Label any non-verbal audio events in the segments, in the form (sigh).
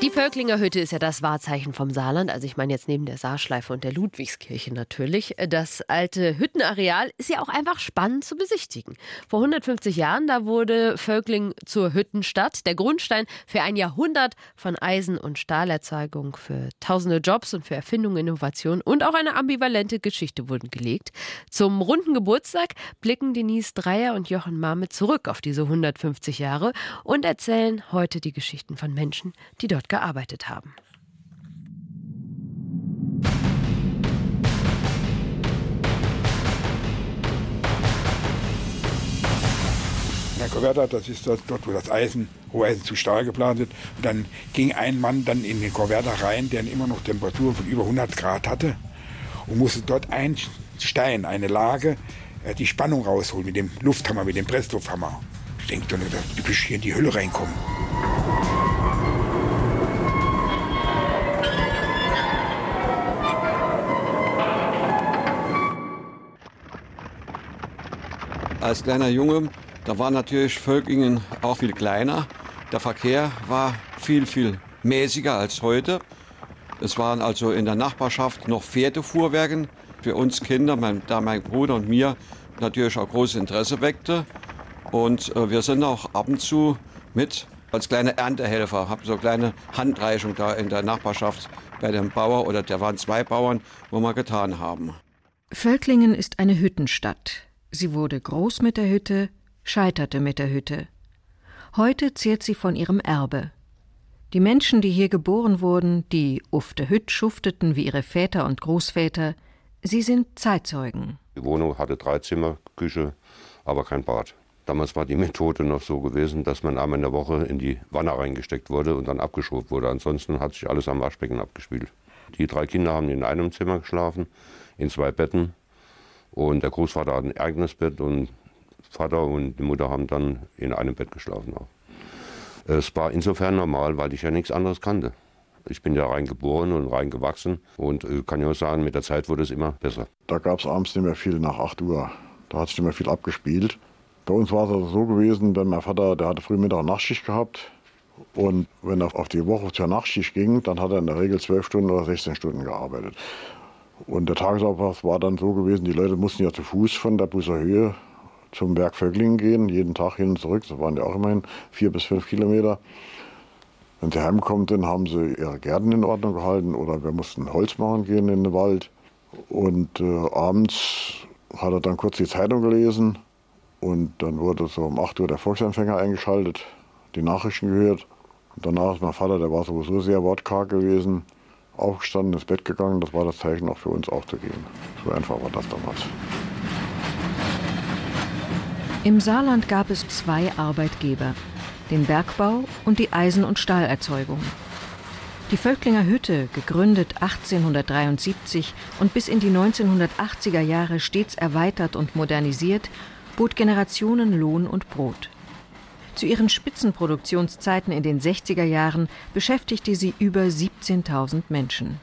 Die Völklinger Hütte ist ja das Wahrzeichen vom Saarland. Also ich meine jetzt neben der Saarschleife und der Ludwigskirche natürlich. Das alte Hüttenareal ist ja auch einfach spannend zu besichtigen. Vor 150 Jahren, da wurde Völkling zur Hüttenstadt. Der Grundstein für ein Jahrhundert von Eisen- und Stahlerzeugung, für tausende Jobs und für Erfindungen, Innovationen und auch eine ambivalente Geschichte wurden gelegt. Zum runden Geburtstag blicken Denise Dreier und Jochen Marme zurück auf diese 150 Jahre und erzählen heute die Geschichten von Menschen, die dort gearbeitet haben. Konverter, das ist das, dort, wo das Eisen, Roheisen zu Stahl geplant wird. Und dann ging ein Mann dann in den Konverter rein, der immer noch Temperaturen von über 100 Grad hatte und musste dort ein Stein, eine Lage, äh, die Spannung rausholen mit dem Lufthammer, mit dem Presslufthammer. Ich denke, dann wird hier in die Hülle reinkommen. Als kleiner Junge, da war natürlich Völklingen auch viel kleiner. Der Verkehr war viel, viel mäßiger als heute. Es waren also in der Nachbarschaft noch Pferdefuhrwerken für uns Kinder, mein, da mein Bruder und mir natürlich auch großes Interesse weckte. Und äh, wir sind auch ab und zu mit als kleine Erntehelfer, haben so eine kleine Handreichung da in der Nachbarschaft bei dem Bauer oder da waren zwei Bauern, wo wir getan haben. Völklingen ist eine Hüttenstadt. Sie wurde groß mit der Hütte, scheiterte mit der Hütte. Heute zehrt sie von ihrem Erbe. Die Menschen, die hier geboren wurden, die ufte Hütt schufteten wie ihre Väter und Großväter, sie sind Zeitzeugen. Die Wohnung hatte drei Zimmer, Küche, aber kein Bad. Damals war die Methode noch so gewesen, dass man einmal in der Woche in die Wanne reingesteckt wurde und dann abgeschoben wurde. Ansonsten hat sich alles am Waschbecken abgespielt. Die drei Kinder haben in einem Zimmer geschlafen, in zwei Betten. Und der Großvater hat ein eigenes Bett und Vater und die Mutter haben dann in einem Bett geschlafen. Auch. Es war insofern normal, weil ich ja nichts anderes kannte. Ich bin ja rein geboren und rein gewachsen und äh, kann ja auch sagen, mit der Zeit wurde es immer besser. Da gab es abends nicht mehr viel nach 8 Uhr. Da hat sich nicht mehr viel abgespielt. Bei uns war es also so gewesen, denn mein Vater, der hatte früh Mittag Nachtschicht gehabt. Und wenn er auf die Woche zur Nachtschicht ging, dann hat er in der Regel 12 Stunden oder 16 Stunden gearbeitet. Und der Tagesablauf war dann so gewesen, die Leute mussten ja zu Fuß von der Busser Höhe zum Berg Vöglingen gehen, jeden Tag hin und zurück. Das waren ja auch immerhin vier bis fünf Kilometer. Wenn sie heimkommen, dann haben sie ihre Gärten in Ordnung gehalten oder wir mussten Holz machen gehen in den Wald. Und äh, abends hat er dann kurz die Zeitung gelesen und dann wurde so um 8 Uhr der Volksempfänger eingeschaltet, die Nachrichten gehört. Und danach ist mein Vater, der war sowieso sehr wortkarg gewesen, aufgestanden, ins Bett gegangen. Das war das Zeichen auch für uns aufzugehen. So einfach war das damals. Im Saarland gab es zwei Arbeitgeber, den Bergbau und die Eisen- und Stahlerzeugung. Die Völklinger Hütte, gegründet 1873 und bis in die 1980er Jahre stets erweitert und modernisiert, bot Generationen Lohn und Brot. Zu ihren Spitzenproduktionszeiten in den 60er Jahren beschäftigte sie über 17.000 Menschen.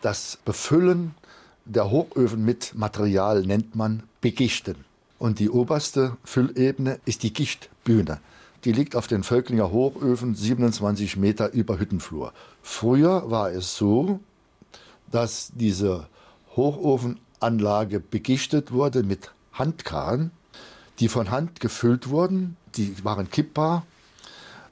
Das Befüllen der Hochöfen mit Material nennt man Begichten. Und die oberste Füllebene ist die Gichtbühne. Die liegt auf den Völklinger Hochöfen 27 Meter über Hüttenflur. Früher war es so, dass diese Hochofenanlage begichtet wurde mit Handkarren, die von Hand gefüllt wurden. Die waren kippbar.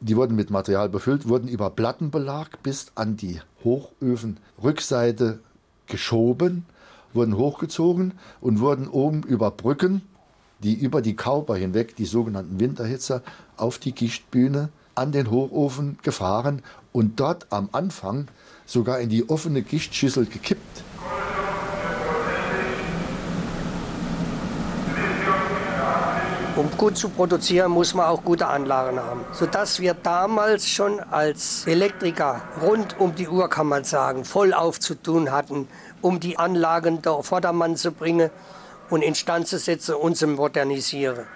Die wurden mit Material befüllt, wurden über Plattenbelag bis an die Hochöfenrückseite geschoben, wurden hochgezogen und wurden oben über Brücken die über die Kauper hinweg, die sogenannten Winterhitzer, auf die Gichtbühne an den Hochofen gefahren und dort am Anfang sogar in die offene Gichtschüssel gekippt. Um gut zu produzieren, muss man auch gute Anlagen haben. Sodass wir damals schon als Elektriker rund um die Uhr, kann man sagen, voll aufzutun hatten, um die Anlagen der Vordermann zu bringen und instand zu setzen und zu modernisieren.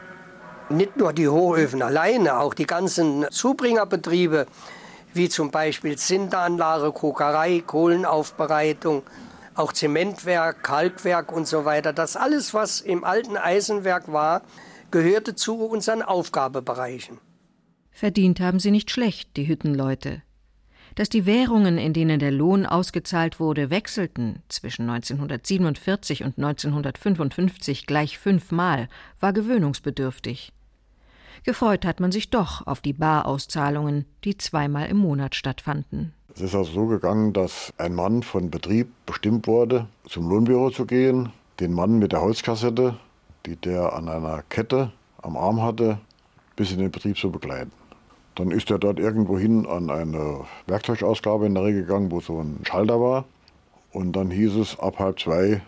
Nicht nur die Hochöfen alleine, auch die ganzen Zubringerbetriebe, wie zum Beispiel Zinteranlage, Kokerei, Kohlenaufbereitung, auch Zementwerk, Kalkwerk und so weiter. Das alles, was im alten Eisenwerk war, gehörte zu unseren Aufgabebereichen. Verdient haben sie nicht schlecht, die Hüttenleute. Dass die Währungen, in denen der Lohn ausgezahlt wurde, wechselten zwischen 1947 und 1955 gleich fünfmal, war gewöhnungsbedürftig. Gefreut hat man sich doch auf die Barauszahlungen, die zweimal im Monat stattfanden. Es ist also so gegangen, dass ein Mann von Betrieb bestimmt wurde, zum Lohnbüro zu gehen, den Mann mit der Holzkassette, die der an einer Kette am Arm hatte, bis in den Betrieb zu begleiten. Dann ist er dort irgendwo hin an eine Werkzeugausgabe in der Regel gegangen, wo so ein Schalter war. Und dann hieß es ab halb zwei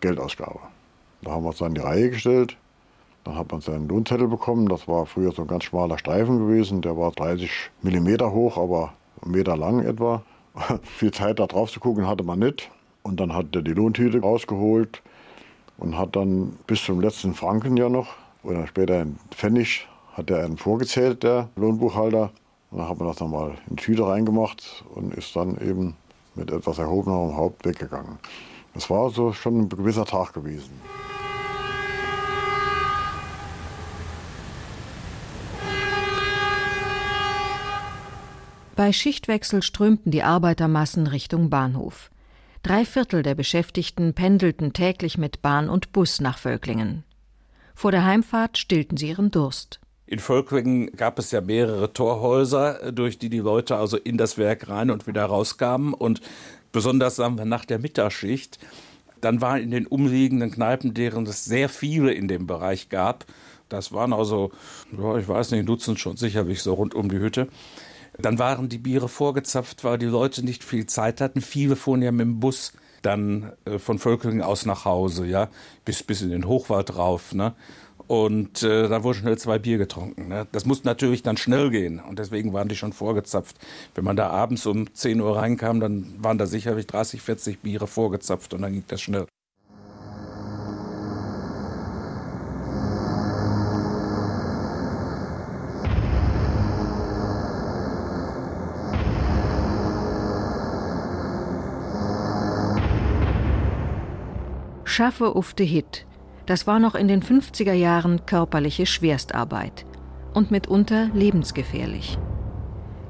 Geldausgabe. Da haben wir uns dann in die Reihe gestellt. Dann hat man seinen Lohnzettel bekommen. Das war früher so ein ganz schmaler Streifen gewesen. Der war 30 Millimeter hoch, aber einen Meter lang etwa. (laughs) Viel Zeit da drauf zu gucken hatte man nicht. Und dann hat er die Lohntüte rausgeholt und hat dann bis zum letzten Franken ja noch, oder später einen Pfennig, hat er einen vorgezählt, der Lohnbuchhalter. Und dann hat man das nochmal in die Tüte reingemacht und ist dann eben mit etwas erhobenem Haupt weggegangen. Das war so schon ein gewisser Tag gewesen. Bei Schichtwechsel strömten die Arbeitermassen Richtung Bahnhof. Drei Viertel der Beschäftigten pendelten täglich mit Bahn und Bus nach Völklingen. Vor der Heimfahrt stillten sie ihren Durst. In Völklingen gab es ja mehrere Torhäuser, durch die die Leute also in das Werk rein und wieder rauskamen. Und besonders sagen wir nach der Mittagsschicht, dann waren in den umliegenden Kneipen, deren es sehr viele in dem Bereich gab, das waren also, ja, ich weiß nicht, Dutzend schon sicherlich so rund um die Hütte. Dann waren die Biere vorgezapft, weil die Leute nicht viel Zeit hatten. Viele fuhren ja mit dem Bus dann äh, von Völklingen aus nach Hause, ja, bis, bis in den Hochwald rauf. Ne? Und äh, da wurde schnell zwei Bier getrunken. Ne? Das musste natürlich dann schnell gehen und deswegen waren die schon vorgezapft. Wenn man da abends um 10 Uhr reinkam, dann waren da sicherlich 30, 40 Biere vorgezapft und dann ging das schnell. Schaffe ufte Hit. Das war noch in den 50er Jahren körperliche Schwerstarbeit und mitunter lebensgefährlich.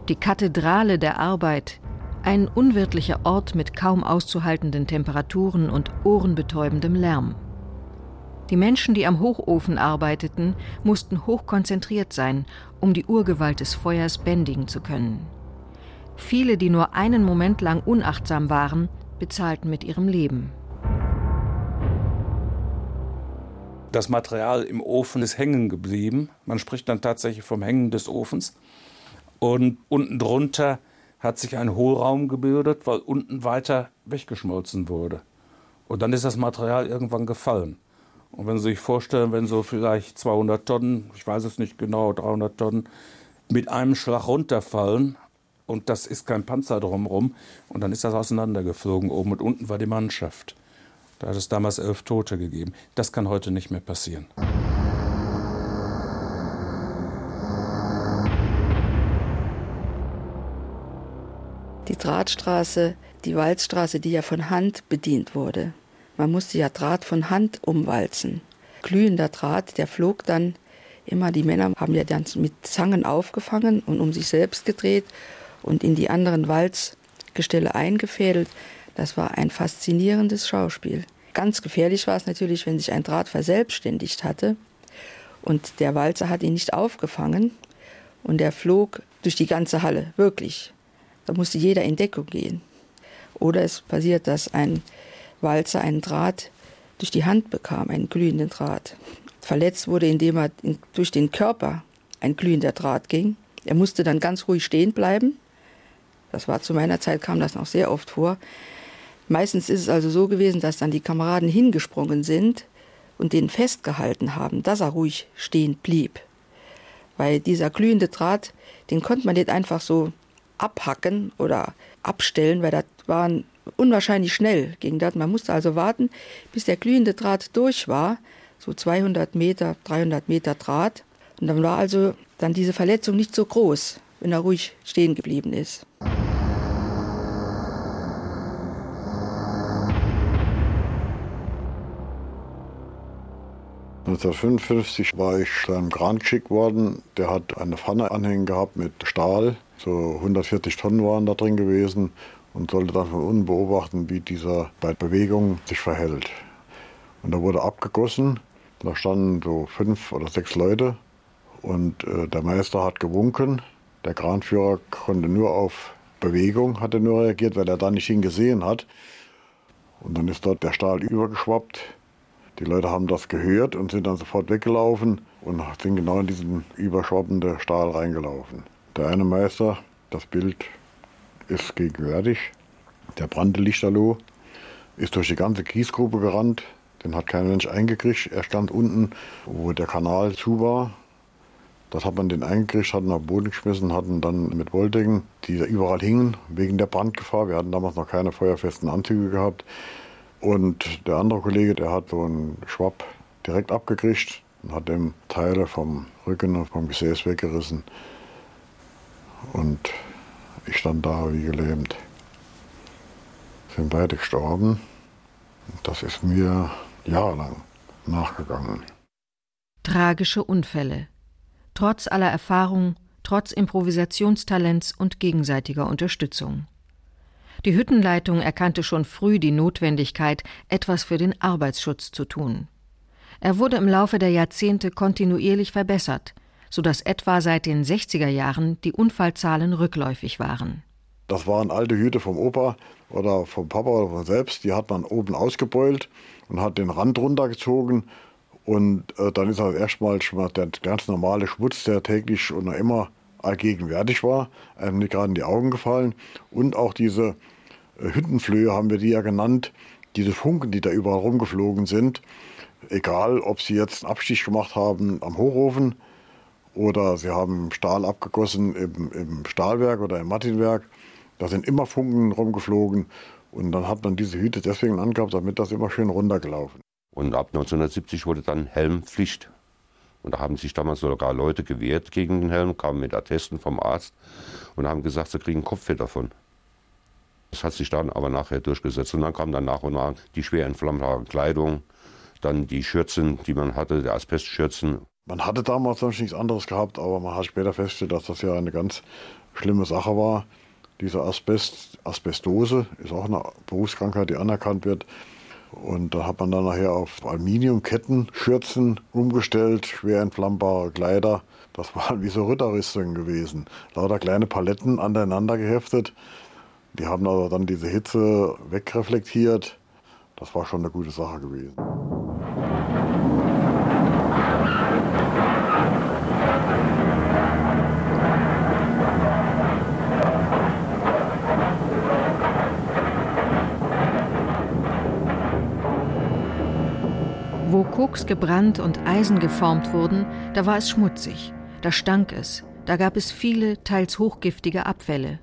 Die Kathedrale der Arbeit, ein unwirtlicher Ort mit kaum auszuhaltenden Temperaturen und ohrenbetäubendem Lärm. Die Menschen, die am Hochofen arbeiteten, mussten hochkonzentriert sein, um die Urgewalt des Feuers bändigen zu können. Viele, die nur einen Moment lang unachtsam waren, bezahlten mit ihrem Leben. Das Material im Ofen ist hängen geblieben. Man spricht dann tatsächlich vom Hängen des Ofens. Und unten drunter hat sich ein Hohlraum gebildet, weil unten weiter weggeschmolzen wurde. Und dann ist das Material irgendwann gefallen. Und wenn Sie sich vorstellen, wenn so vielleicht 200 Tonnen, ich weiß es nicht genau, 300 Tonnen, mit einem Schlag runterfallen und das ist kein Panzer drumherum und dann ist das auseinandergeflogen oben und unten war die Mannschaft. Da hat es damals elf Tote gegeben. Das kann heute nicht mehr passieren. Die Drahtstraße, die Walzstraße, die ja von Hand bedient wurde. Man musste ja Draht von Hand umwalzen. Glühender Draht, der flog dann immer, die Männer haben ja dann mit Zangen aufgefangen und um sich selbst gedreht und in die anderen Walzgestelle eingefädelt. Das war ein faszinierendes Schauspiel. Ganz gefährlich war es natürlich, wenn sich ein Draht verselbstständigt hatte und der Walzer hat ihn nicht aufgefangen und er flog durch die ganze Halle, wirklich. Da musste jeder in Deckung gehen. Oder es passiert, dass ein Walzer einen Draht durch die Hand bekam, einen glühenden Draht. Verletzt wurde, indem er durch den Körper ein glühender Draht ging. Er musste dann ganz ruhig stehen bleiben. Das war zu meiner Zeit, kam das noch sehr oft vor. Meistens ist es also so gewesen, dass dann die Kameraden hingesprungen sind und den festgehalten haben, dass er ruhig stehen blieb. Weil dieser glühende Draht, den konnte man nicht einfach so abhacken oder abstellen, weil das war unwahrscheinlich schnell ging das. Man musste also warten, bis der glühende Draht durch war, so 200 Meter, 300 Meter Draht. Und dann war also dann diese Verletzung nicht so groß, wenn er ruhig stehen geblieben ist. 1955 war ich einem Kran geschickt worden. Der hat eine Pfanne anhängen gehabt mit Stahl. So 140 Tonnen waren da drin gewesen und sollte dann von unten beobachten, wie dieser bei Bewegung sich verhält. Und da wurde abgegossen. Da standen so fünf oder sechs Leute und äh, der Meister hat gewunken. Der Kranführer konnte nur auf Bewegung, hatte nur reagiert, weil er da nicht hingesehen hat. Und dann ist dort der Stahl übergeschwappt. Die Leute haben das gehört und sind dann sofort weggelaufen und sind genau in diesen überschwappenden Stahl reingelaufen. Der eine Meister, das Bild ist gegenwärtig, der brannte Lichterloh, ist durch die ganze Kiesgrube gerannt. Den hat kein Mensch eingekriegt. Er stand unten, wo der Kanal zu war. Das hat man den eingekriegt, hat ihn auf den Boden geschmissen, hatten dann mit Wolldecken, die da überall hingen, wegen der Brandgefahr. Wir hatten damals noch keine feuerfesten Anzüge gehabt. Und der andere Kollege, der hat so einen Schwapp direkt abgekriegt und hat dem Teile vom Rücken und vom Gesäß weggerissen. Und ich stand da wie gelähmt. Sind beide gestorben. Das ist mir jahrelang nachgegangen. Tragische Unfälle. Trotz aller Erfahrung, trotz Improvisationstalents und gegenseitiger Unterstützung. Die Hüttenleitung erkannte schon früh die Notwendigkeit, etwas für den Arbeitsschutz zu tun. Er wurde im Laufe der Jahrzehnte kontinuierlich verbessert, sodass etwa seit den 60er Jahren die Unfallzahlen rückläufig waren. Das waren alte Hüte vom Opa oder vom Papa oder von selbst. Die hat man oben ausgebeult und hat den Rand runtergezogen. Und äh, dann ist halt erstmal der ganz normale Schmutz, der täglich und immer allgegenwärtig war, einem nicht gerade in die Augen gefallen. Und auch diese äh, Hüttenflöhe haben wir die ja genannt, diese Funken, die da überall rumgeflogen sind. Egal, ob sie jetzt einen Abstich gemacht haben am Hochofen oder sie haben Stahl abgegossen im, im Stahlwerk oder im Martinwerk. Da sind immer Funken rumgeflogen und dann hat man diese Hüte deswegen angehabt, damit das immer schön runtergelaufen. Und ab 1970 wurde dann Helmpflicht. Und da haben sich damals sogar Leute gewehrt gegen den Helm, kamen mit Attesten vom Arzt und haben gesagt, sie kriegen Kopfweh davon. Das hat sich dann aber nachher durchgesetzt. Und dann kam dann nach und nach die schwer entflammbare Kleidung, dann die Schürzen, die man hatte, der Asbestschürzen. Man hatte damals sonst nichts anderes gehabt, aber man hat später festgestellt, dass das ja eine ganz schlimme Sache war. Diese Asbest, Asbestose ist auch eine Berufskrankheit, die anerkannt wird. Und da hat man dann nachher auf Aluminiumketten, Schürzen umgestellt, schwer entflammbare Kleider. Das waren wie so Ritterrüstungen gewesen. Lauter kleine Paletten aneinander geheftet. Die haben also dann diese Hitze wegreflektiert. Das war schon eine gute Sache gewesen. Wo Koks gebrannt und Eisen geformt wurden, da war es schmutzig, da stank es, da gab es viele, teils hochgiftige Abfälle.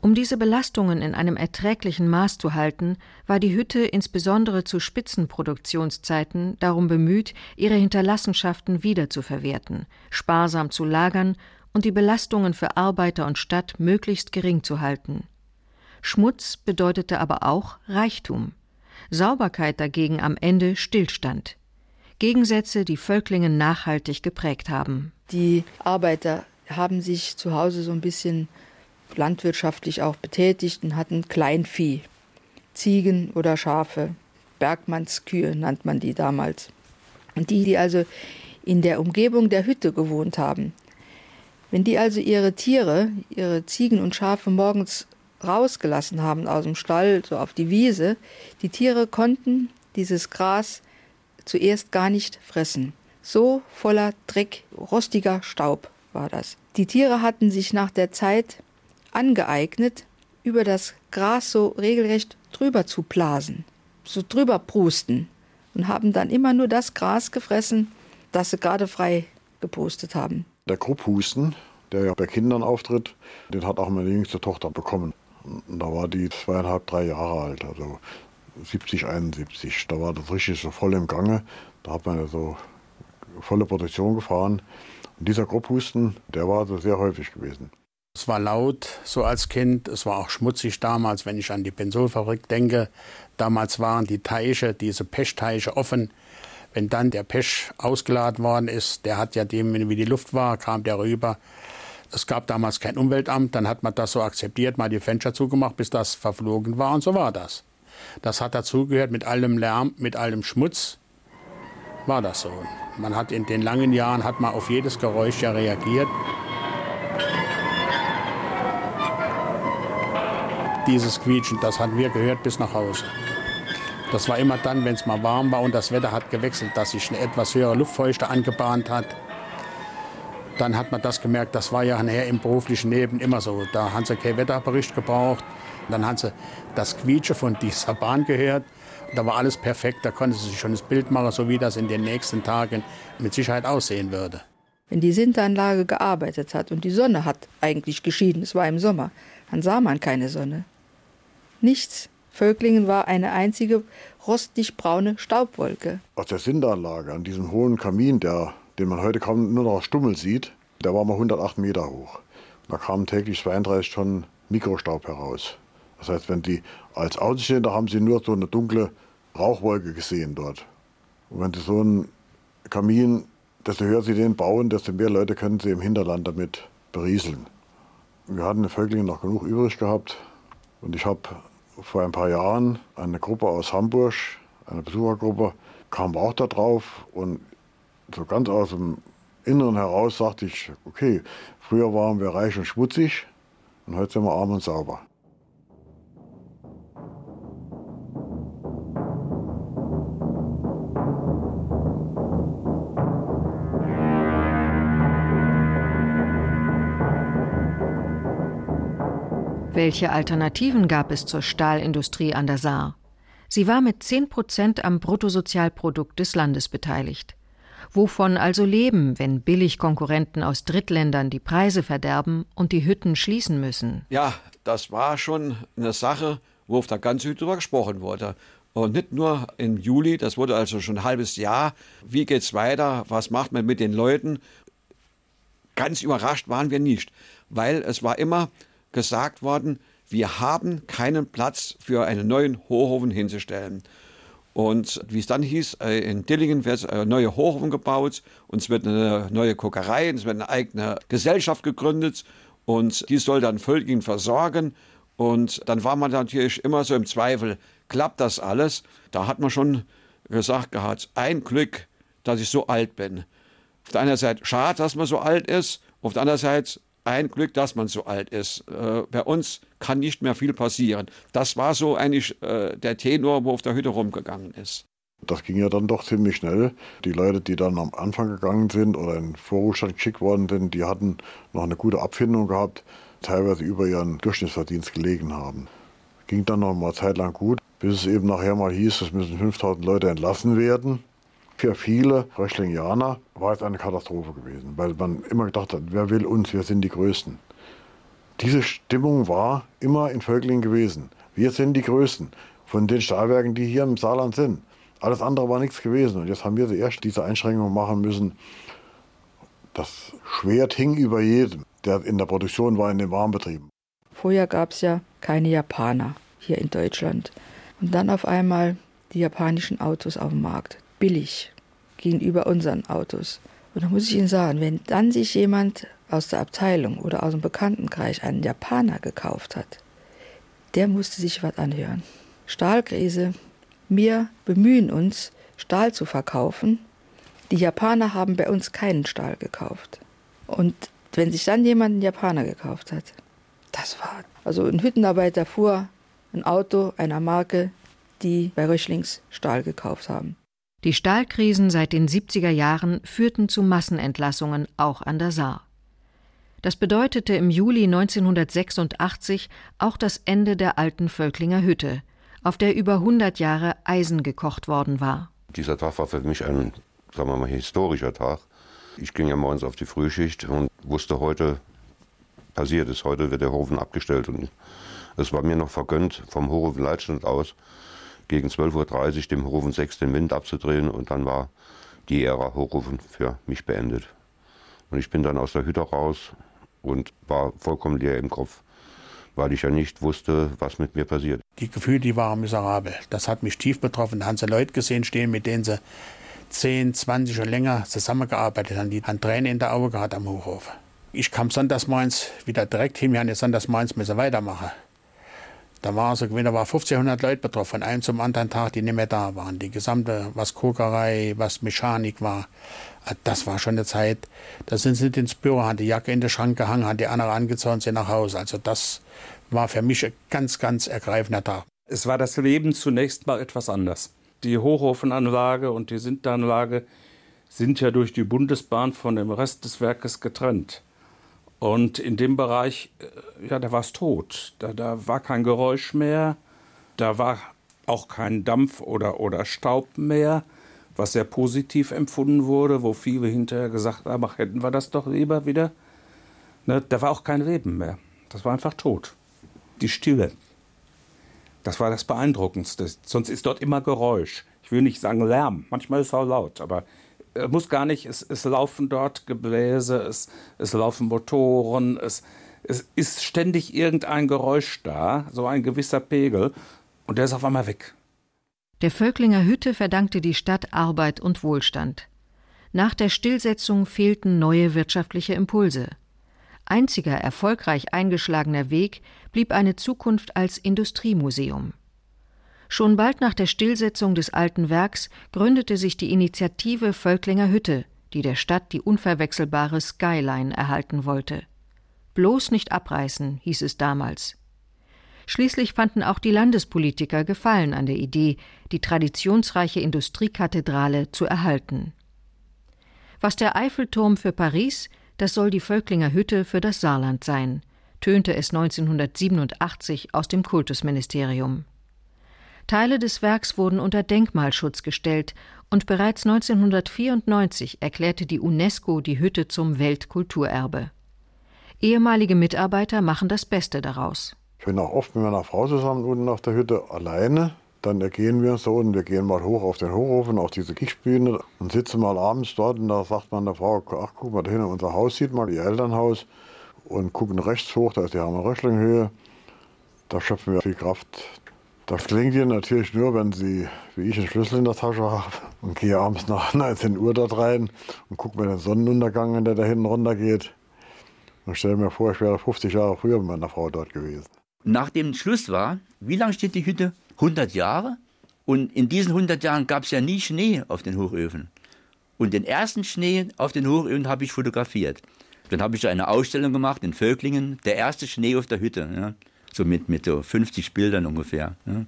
Um diese Belastungen in einem erträglichen Maß zu halten, war die Hütte insbesondere zu Spitzenproduktionszeiten darum bemüht, ihre Hinterlassenschaften wiederzuverwerten, sparsam zu lagern und die Belastungen für Arbeiter und Stadt möglichst gering zu halten. Schmutz bedeutete aber auch Reichtum. Sauberkeit dagegen am Ende Stillstand. Gegensätze, die Völklingen nachhaltig geprägt haben. Die Arbeiter haben sich zu Hause so ein bisschen landwirtschaftlich auch betätigt und hatten Kleinvieh, Ziegen oder Schafe, Bergmannskühe nannt man die damals. Und die, die also in der Umgebung der Hütte gewohnt haben. Wenn die also ihre Tiere, ihre Ziegen und Schafe morgens rausgelassen haben aus dem Stall, so auf die Wiese, die Tiere konnten dieses Gras zuerst gar nicht fressen. So voller Dreck, rostiger Staub war das. Die Tiere hatten sich nach der Zeit angeeignet, über das Gras so regelrecht drüber zu blasen, so drüber prusten und haben dann immer nur das Gras gefressen, das sie gerade frei gepustet haben. Der Krupphusten, der ja bei Kindern auftritt, den hat auch meine jüngste Tochter bekommen. Da war die zweieinhalb, drei Jahre alt, also 70, 71. Da war das richtig so voll im Gange. Da hat man so volle Produktion gefahren. Und dieser Krupphusten, der war so sehr häufig gewesen. Es war laut, so als Kind. Es war auch schmutzig damals, wenn ich an die Pensolfabrik denke. Damals waren die Teiche, diese Peschteiche offen. Wenn dann der Pech ausgeladen worden ist, der hat ja dem, wie die Luft war, kam der rüber. Es gab damals kein Umweltamt, dann hat man das so akzeptiert, mal die Fenster zugemacht, bis das verflogen war und so war das. Das hat dazugehört mit allem Lärm, mit allem Schmutz. War das so. Man hat in den langen Jahren hat man auf jedes Geräusch ja reagiert. Dieses Quietschen, das hatten wir gehört bis nach Hause. Das war immer dann, wenn es mal warm war und das Wetter hat gewechselt, dass sich eine etwas höhere Luftfeuchte angebahnt hat. Dann hat man das gemerkt, das war ja nachher im beruflichen Leben immer so. Da haben sie keinen Wetterbericht gebraucht. Dann haben sie das Quietsche von (laughs) dieser Bahn gehört. Da war alles perfekt, da konnte sie sich schon das Bild machen, so wie das in den nächsten Tagen mit Sicherheit aussehen würde. Wenn die Sinteranlage gearbeitet hat und die Sonne hat eigentlich geschieden, es war im Sommer, dann sah man keine Sonne. Nichts. Völklingen war eine einzige rostig-braune Staubwolke. Aus der Sinteranlage, an diesem hohen Kamin, der, den man heute kaum nur noch Stummel sieht, der war mal 108 Meter hoch. Da kamen täglich 32 Tonnen Mikrostaub heraus. Das heißt, wenn die als Auto stehen, da haben sie nur so eine dunkle Rauchwolke gesehen dort. Und wenn sie so einen Kamin, desto höher sie den bauen, desto mehr Leute können sie im Hinterland damit berieseln. Wir hatten in Völklingen noch genug übrig gehabt. Und ich habe vor ein paar Jahren eine Gruppe aus Hamburg, eine Besuchergruppe, kam auch da drauf und so ganz aus dem Inneren heraus sagte ich, okay, früher waren wir reich und schmutzig und heute sind wir arm und sauber. Welche Alternativen gab es zur Stahlindustrie an der Saar? Sie war mit 10 Prozent am Bruttosozialprodukt des Landes beteiligt. Wovon also leben, wenn Billigkonkurrenten aus Drittländern die Preise verderben und die Hütten schließen müssen? Ja, das war schon eine Sache, wo auf der ganzen Hütte gesprochen wurde. Und nicht nur im Juli, das wurde also schon ein halbes Jahr. Wie geht's weiter? Was macht man mit den Leuten? Ganz überrascht waren wir nicht, weil es war immer gesagt worden, wir haben keinen Platz für einen neuen Hochofen hinzustellen. Und wie es dann hieß, äh, in Dillingen wird ein neuer Hochofen gebaut und es wird eine neue Kokerei es wird eine eigene Gesellschaft gegründet und die soll dann Völkingen versorgen. Und dann war man natürlich immer so im Zweifel, klappt das alles? Da hat man schon gesagt gehabt, ein Glück, dass ich so alt bin. Auf der einen Seite schade, dass man so alt ist, auf der anderen Seite ein Glück, dass man so alt ist. Äh, bei uns kann nicht mehr viel passieren. Das war so eigentlich äh, der Tenor, wo auf der Hütte rumgegangen ist. Das ging ja dann doch ziemlich schnell. Die Leute, die dann am Anfang gegangen sind oder in den Vorruhestand geschickt worden sind, die hatten noch eine gute Abfindung gehabt, teilweise über ihren Durchschnittsverdienst gelegen haben. Ging dann noch mal Zeit lang gut, bis es eben nachher mal hieß, es müssen 5000 Leute entlassen werden. Für viele Röchlingianer war es eine Katastrophe gewesen, weil man immer gedacht hat, wer will uns, wir sind die Größten. Diese Stimmung war immer in Völklingen gewesen. Wir sind die Größten von den Stahlwerken, die hier im Saarland sind. Alles andere war nichts gewesen. Und jetzt haben wir erst diese Einschränkungen machen müssen. Das Schwert hing über jedem, der in der Produktion war, in den Warmbetrieben. Vorher gab es ja keine Japaner hier in Deutschland. Und dann auf einmal die japanischen Autos auf dem Markt billig gegenüber unseren Autos. Und da muss ich Ihnen sagen, wenn dann sich jemand aus der Abteilung oder aus dem Bekanntenkreis einen Japaner gekauft hat, der musste sich was anhören. Stahlkrise, wir bemühen uns, Stahl zu verkaufen. Die Japaner haben bei uns keinen Stahl gekauft. Und wenn sich dann jemand einen Japaner gekauft hat, das war. Also ein Hüttenarbeiter fuhr ein Auto einer Marke, die bei Röchlings Stahl gekauft haben. Die Stahlkrisen seit den 70er Jahren führten zu Massenentlassungen auch an der Saar. Das bedeutete im Juli 1986 auch das Ende der alten Völklinger Hütte, auf der über 100 Jahre Eisen gekocht worden war. Dieser Tag war für mich ein, sagen wir mal, historischer Tag. Ich ging ja morgens auf die Frühschicht und wusste, heute passiert es, heute wird der Hofen abgestellt. Und es war mir noch vergönnt, vom Hochofen Leitstand aus gegen 12.30 Uhr dem Hochofen 6 den Wind abzudrehen und dann war die Ära Hochofen für mich beendet. Und ich bin dann aus der Hütte raus und war vollkommen leer im Kopf, weil ich ja nicht wusste, was mit mir passiert. Die Gefühle, die waren miserabel. Das hat mich tief betroffen. Da haben sie Leute gesehen stehen, mit denen sie 10, 20 und länger zusammengearbeitet haben. Die haben Tränen in der Augen gehabt am Hochhof. Ich kam sonntags morgens wieder direkt hin. Wir haben jetzt sonntags morgens müssen weitermachen. Da war so, da war 1500 Leute betroffen, von einem zum anderen Tag, die nicht mehr da waren. Die gesamte, was Kokerei, was Mechanik war, ah, das war schon eine Zeit. Da sind sie ins Büro, haben die Jacke in den Schrank gehangen, haben die andere angezogen, sind nach Hause. Also das war für mich ein ganz, ganz ergreifender Tag. Es war das Leben zunächst mal etwas anders. Die Hochofenanlage und die Sinteranlage sind ja durch die Bundesbahn von dem Rest des Werkes getrennt. Und in dem Bereich, äh, ja, da war es tot. Da, da war kein Geräusch mehr, da war auch kein Dampf oder, oder Staub mehr, was sehr positiv empfunden wurde, wo viele hinterher gesagt haben, ach, hätten wir das doch lieber wieder. Ne, da war auch kein Leben mehr. Das war einfach tot. Die Stille. Das war das Beeindruckendste. Sonst ist dort immer Geräusch. Ich will nicht sagen Lärm, manchmal ist es auch laut, aber muss gar nicht, es, es laufen dort Gebläse, es, es laufen Motoren, es, es ist ständig irgendein Geräusch da, so ein gewisser Pegel, und der ist auf einmal weg. Der Völklinger Hütte verdankte die Stadt Arbeit und Wohlstand. Nach der Stillsetzung fehlten neue wirtschaftliche Impulse. Einziger erfolgreich eingeschlagener Weg blieb eine Zukunft als Industriemuseum. Schon bald nach der Stillsetzung des alten Werks gründete sich die Initiative Völklinger Hütte, die der Stadt die unverwechselbare Skyline erhalten wollte. Bloß nicht abreißen, hieß es damals. Schließlich fanden auch die Landespolitiker Gefallen an der Idee, die traditionsreiche Industriekathedrale zu erhalten. Was der Eiffelturm für Paris, das soll die Völklinger Hütte für das Saarland sein, tönte es 1987 aus dem Kultusministerium. Teile des Werks wurden unter Denkmalschutz gestellt und bereits 1994 erklärte die UNESCO die Hütte zum Weltkulturerbe. Ehemalige Mitarbeiter machen das Beste daraus. Ich bin auch oft mit meiner Frau zusammen unten auf der Hütte alleine. Dann ergehen wir so und wir gehen mal hoch auf den Hochofen, auf diese Gichtbühne und sitzen mal abends dort und da sagt man der Frau, ach guck mal da hinten, unser Haus sieht man, ihr Elternhaus und gucken rechts hoch, da ist die Hammer-Röschling-Höhe. Da schöpfen wir viel Kraft. Das klingt ihr natürlich nur, wenn sie, wie ich, einen Schlüssel in der Tasche habe und gehe abends nach 19 (laughs) Uhr dort rein und gucke mir den Sonnenuntergang an, der da hinten runter geht. Und stelle mir vor, ich wäre 50 Jahre früher mit meiner Frau dort gewesen. Nach dem Schluss war, wie lange steht die Hütte? 100 Jahre. Und in diesen 100 Jahren gab es ja nie Schnee auf den Hochöfen. Und den ersten Schnee auf den Hochöfen habe ich fotografiert. Dann habe ich eine Ausstellung gemacht in Völklingen, der erste Schnee auf der Hütte. Ja so mit, mit so 50 Bildern ungefähr. Ja.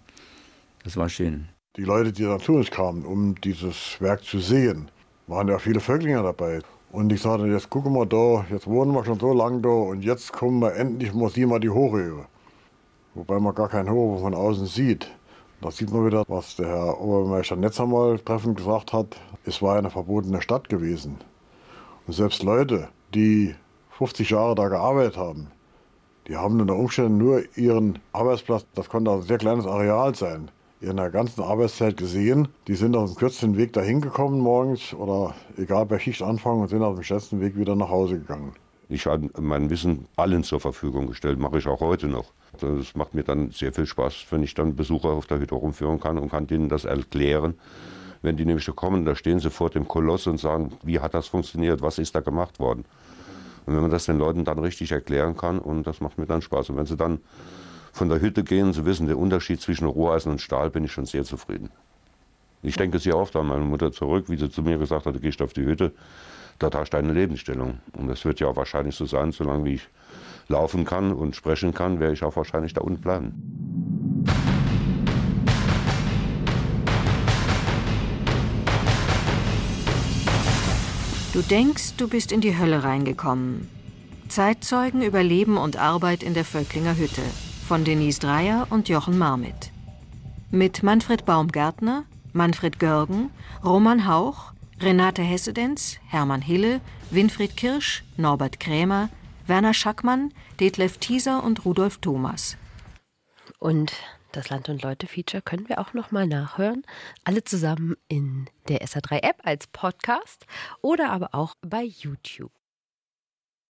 Das war schön. Die Leute, die da zu uns kamen, um dieses Werk zu sehen, waren ja viele Völklinger dabei. Und ich sagte, jetzt gucken wir da, jetzt wohnen wir schon so lange da und jetzt kommen wir endlich, mal sehen wir die Hochhöhe. Wobei man gar keinen Hochhöhe von außen sieht. Da sieht man wieder, was der Herr Oberbürgermeister Netzer mal treffend gesagt hat. Es war eine verbotene Stadt gewesen. Und selbst Leute, die 50 Jahre da gearbeitet haben, die haben unter Umständen nur ihren Arbeitsplatz, das konnte ein sehr kleines Areal sein, in der ganzen Arbeitszeit gesehen. Die sind auf dem kürzesten Weg dahin gekommen morgens oder egal bei Schichtanfang und sind auf dem schnellsten Weg wieder nach Hause gegangen. Ich habe mein Wissen allen zur Verfügung gestellt, mache ich auch heute noch. Das macht mir dann sehr viel Spaß, wenn ich dann Besucher auf der Hütte rumführen kann und kann denen das erklären. Wenn die nämlich kommen, da stehen sie vor dem Koloss und sagen, wie hat das funktioniert, was ist da gemacht worden. Und wenn man das den Leuten dann richtig erklären kann, und das macht mir dann Spaß. Und wenn sie dann von der Hütte gehen, sie wissen den Unterschied zwischen Roheisen und Stahl, bin ich schon sehr zufrieden. Ich denke sehr oft an meine Mutter zurück, wie sie zu mir gesagt hat, du gehst auf die Hütte, dort hast du eine Lebensstellung. Und das wird ja auch wahrscheinlich so sein, solange wie ich laufen kann und sprechen kann, werde ich auch wahrscheinlich da unten bleiben. Du denkst, du bist in die Hölle reingekommen. Zeitzeugen über Leben und Arbeit in der Völklinger Hütte von Denise Dreier und Jochen Marmit. Mit Manfred Baumgärtner, Manfred Görgen, Roman Hauch, Renate Hessedenz, Hermann Hille, Winfried Kirsch, Norbert Krämer, Werner Schackmann, Detlef Thieser und Rudolf Thomas. Und das Land und Leute Feature können wir auch noch mal nachhören. Alle zusammen in der SA3 App als Podcast oder aber auch bei YouTube.